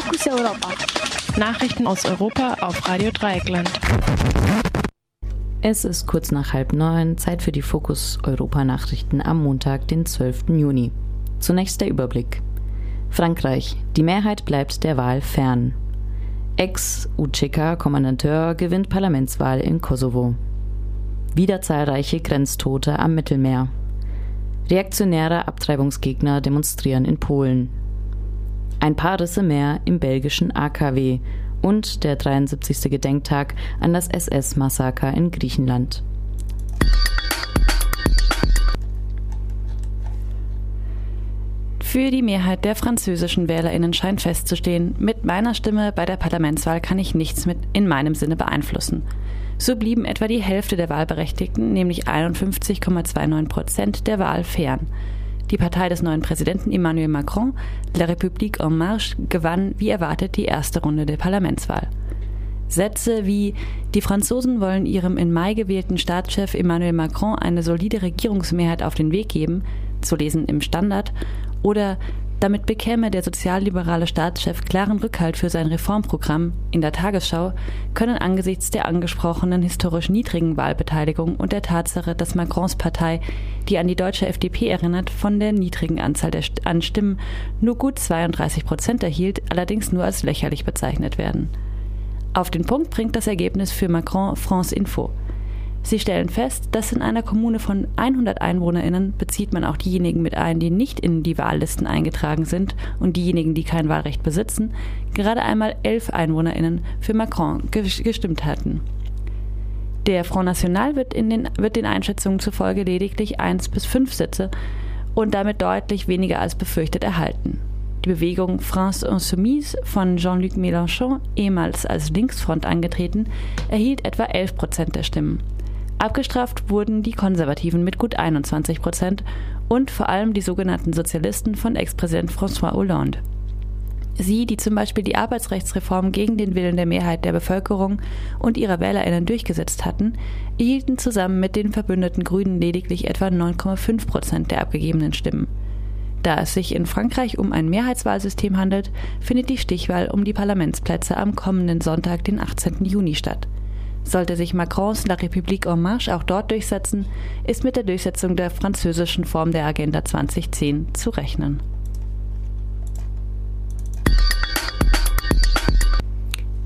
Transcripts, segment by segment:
Fokus Europa. Nachrichten aus Europa auf Radio Dreieckland. Es ist kurz nach halb neun, Zeit für die Fokus Europa Nachrichten am Montag, den 12. Juni. Zunächst der Überblick. Frankreich. Die Mehrheit bleibt der Wahl fern. Ex-UCK-Kommandanteur gewinnt Parlamentswahl in Kosovo. Wieder zahlreiche Grenztote am Mittelmeer. Reaktionäre Abtreibungsgegner demonstrieren in Polen. Ein paar Risse mehr im belgischen AKW und der 73. Gedenktag an das SS-Massaker in Griechenland. Für die Mehrheit der französischen WählerInnen scheint festzustehen, mit meiner Stimme bei der Parlamentswahl kann ich nichts mit in meinem Sinne beeinflussen. So blieben etwa die Hälfte der Wahlberechtigten, nämlich 51,29 Prozent, der Wahl fern. Die Partei des neuen Präsidenten Emmanuel Macron, La République en Marche, gewann wie erwartet die erste Runde der Parlamentswahl. Sätze wie Die Franzosen wollen ihrem im Mai gewählten Staatschef Emmanuel Macron eine solide Regierungsmehrheit auf den Weg geben, zu lesen im Standard, oder damit bekäme der sozialliberale Staatschef klaren Rückhalt für sein Reformprogramm in der Tagesschau, können angesichts der angesprochenen historisch niedrigen Wahlbeteiligung und der Tatsache, dass Macrons Partei, die an die deutsche FDP erinnert, von der niedrigen Anzahl der an Stimmen nur gut 32 Prozent erhielt, allerdings nur als lächerlich bezeichnet werden. Auf den Punkt bringt das Ergebnis für Macron France Info. Sie stellen fest, dass in einer Kommune von 100 EinwohnerInnen bezieht man auch diejenigen mit ein, die nicht in die Wahllisten eingetragen sind und diejenigen, die kein Wahlrecht besitzen, gerade einmal elf EinwohnerInnen für Macron gestimmt hatten. Der Front National wird, den, wird den Einschätzungen zufolge lediglich eins bis fünf Sitze und damit deutlich weniger als befürchtet erhalten. Die Bewegung France Insoumise von Jean-Luc Mélenchon, ehemals als Linksfront angetreten, erhielt etwa 11 Prozent der Stimmen. Abgestraft wurden die Konservativen mit gut 21 Prozent und vor allem die sogenannten Sozialisten von Ex-Präsident François Hollande. Sie, die zum Beispiel die Arbeitsrechtsreform gegen den Willen der Mehrheit der Bevölkerung und ihrer WählerInnen durchgesetzt hatten, erhielten zusammen mit den verbündeten Grünen lediglich etwa 9,5 Prozent der abgegebenen Stimmen. Da es sich in Frankreich um ein Mehrheitswahlsystem handelt, findet die Stichwahl um die Parlamentsplätze am kommenden Sonntag, den 18. Juni statt. Sollte sich Macrons La République en Marche auch dort durchsetzen, ist mit der Durchsetzung der französischen Form der Agenda 2010 zu rechnen.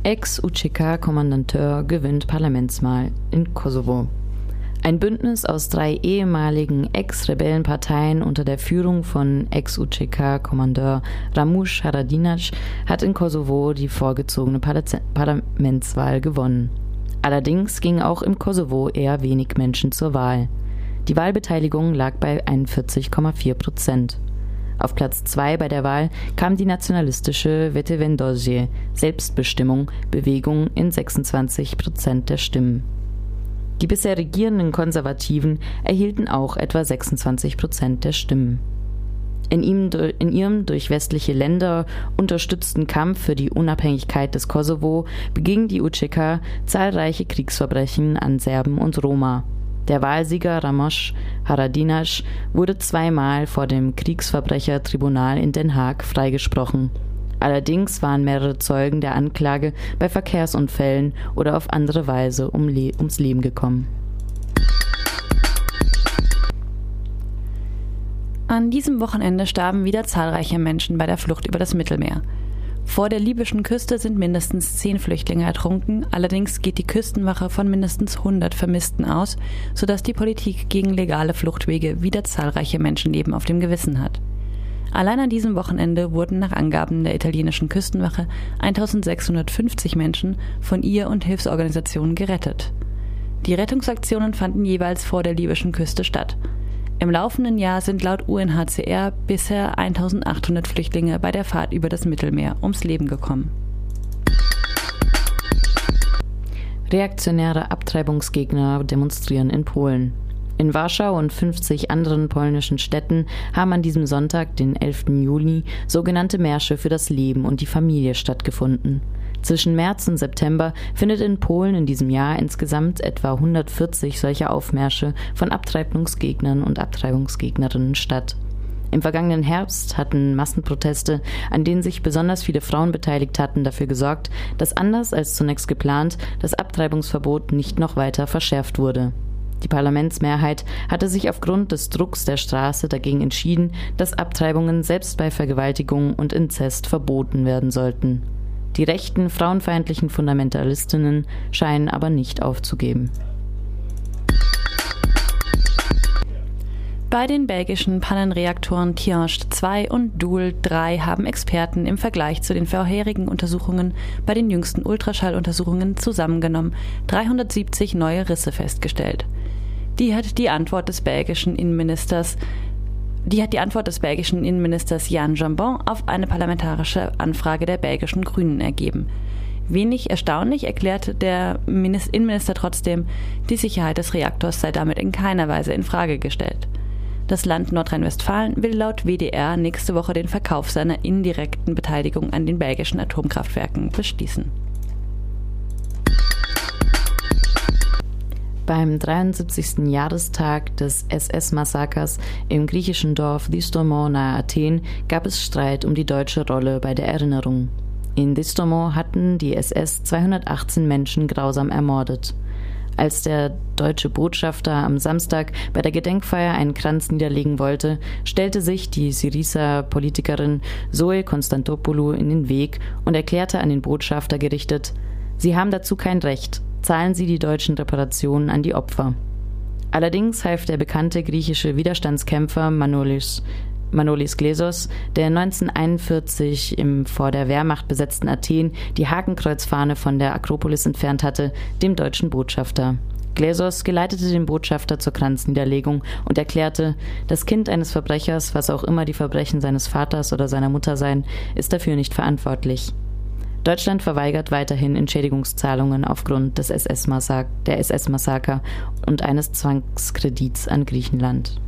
Ex-UCK-Kommandanteur gewinnt Parlamentswahl in Kosovo. Ein Bündnis aus drei ehemaligen Ex-Rebellenparteien unter der Führung von Ex-UCK-Kommandeur Ramush Haradinac hat in Kosovo die vorgezogene Parlamentswahl gewonnen. Allerdings gingen auch im Kosovo eher wenig Menschen zur Wahl. Die Wahlbeteiligung lag bei 41,4 Prozent. Auf Platz zwei bei der Wahl kam die nationalistische Vetevendosje Selbstbestimmung Bewegung in 26 Prozent der Stimmen. Die bisher regierenden Konservativen erhielten auch etwa 26 Prozent der Stimmen. In, ihm, in ihrem durch westliche Länder unterstützten Kampf für die Unabhängigkeit des Kosovo beging die UCK zahlreiche Kriegsverbrechen an Serben und Roma. Der Wahlsieger Ramos Haradinac wurde zweimal vor dem Kriegsverbrechertribunal in Den Haag freigesprochen. Allerdings waren mehrere Zeugen der Anklage bei Verkehrsunfällen oder auf andere Weise um Le ums Leben gekommen. An diesem Wochenende starben wieder zahlreiche Menschen bei der Flucht über das Mittelmeer. Vor der libyschen Küste sind mindestens zehn Flüchtlinge ertrunken, allerdings geht die Küstenwache von mindestens 100 Vermissten aus, sodass die Politik gegen legale Fluchtwege wieder zahlreiche Menschenleben auf dem Gewissen hat. Allein an diesem Wochenende wurden nach Angaben der italienischen Küstenwache 1650 Menschen von ihr und Hilfsorganisationen gerettet. Die Rettungsaktionen fanden jeweils vor der libyschen Küste statt. Im laufenden Jahr sind laut UNHCR bisher 1800 Flüchtlinge bei der Fahrt über das Mittelmeer ums Leben gekommen. Reaktionäre Abtreibungsgegner demonstrieren in Polen. In Warschau und 50 anderen polnischen Städten haben an diesem Sonntag, den 11. Juli, sogenannte Märsche für das Leben und die Familie stattgefunden. Zwischen März und September findet in Polen in diesem Jahr insgesamt etwa 140 solcher Aufmärsche von Abtreibungsgegnern und Abtreibungsgegnerinnen statt. Im vergangenen Herbst hatten Massenproteste, an denen sich besonders viele Frauen beteiligt hatten, dafür gesorgt, dass anders als zunächst geplant das Abtreibungsverbot nicht noch weiter verschärft wurde. Die Parlamentsmehrheit hatte sich aufgrund des Drucks der Straße dagegen entschieden, dass Abtreibungen selbst bei Vergewaltigung und Inzest verboten werden sollten. Die rechten, frauenfeindlichen Fundamentalistinnen scheinen aber nicht aufzugeben. Bei den belgischen Pannenreaktoren Tihange 2 und Doel 3 haben Experten im Vergleich zu den vorherigen Untersuchungen bei den jüngsten Ultraschalluntersuchungen zusammengenommen 370 neue Risse festgestellt. Die hat die Antwort des belgischen Innenministers die hat die Antwort des belgischen Innenministers Jan Jambon auf eine parlamentarische Anfrage der belgischen Grünen ergeben. Wenig erstaunlich erklärte der Innenminister trotzdem, die Sicherheit des Reaktors sei damit in keiner Weise in Frage gestellt. Das Land Nordrhein-Westfalen will laut WDR nächste Woche den Verkauf seiner indirekten Beteiligung an den belgischen Atomkraftwerken beschließen. Beim 73. Jahrestag des SS-Massakers im griechischen Dorf Distomon nahe Athen gab es Streit um die deutsche Rolle bei der Erinnerung. In Distomon hatten die SS 218 Menschen grausam ermordet. Als der deutsche Botschafter am Samstag bei der Gedenkfeier einen Kranz niederlegen wollte, stellte sich die Syriza-Politikerin Zoe Konstantopoulou in den Weg und erklärte an den Botschafter gerichtet, Sie haben dazu kein Recht, zahlen sie die deutschen Reparationen an die Opfer. Allerdings half der bekannte griechische Widerstandskämpfer Manolis, Manolis Glesos, der 1941 im vor der Wehrmacht besetzten Athen die Hakenkreuzfahne von der Akropolis entfernt hatte, dem deutschen Botschafter. Glesos geleitete den Botschafter zur Kranzniederlegung und erklärte, das Kind eines Verbrechers, was auch immer die Verbrechen seines Vaters oder seiner Mutter seien, ist dafür nicht verantwortlich. Deutschland verweigert weiterhin Entschädigungszahlungen aufgrund des SS der SS-Massaker und eines Zwangskredits an Griechenland.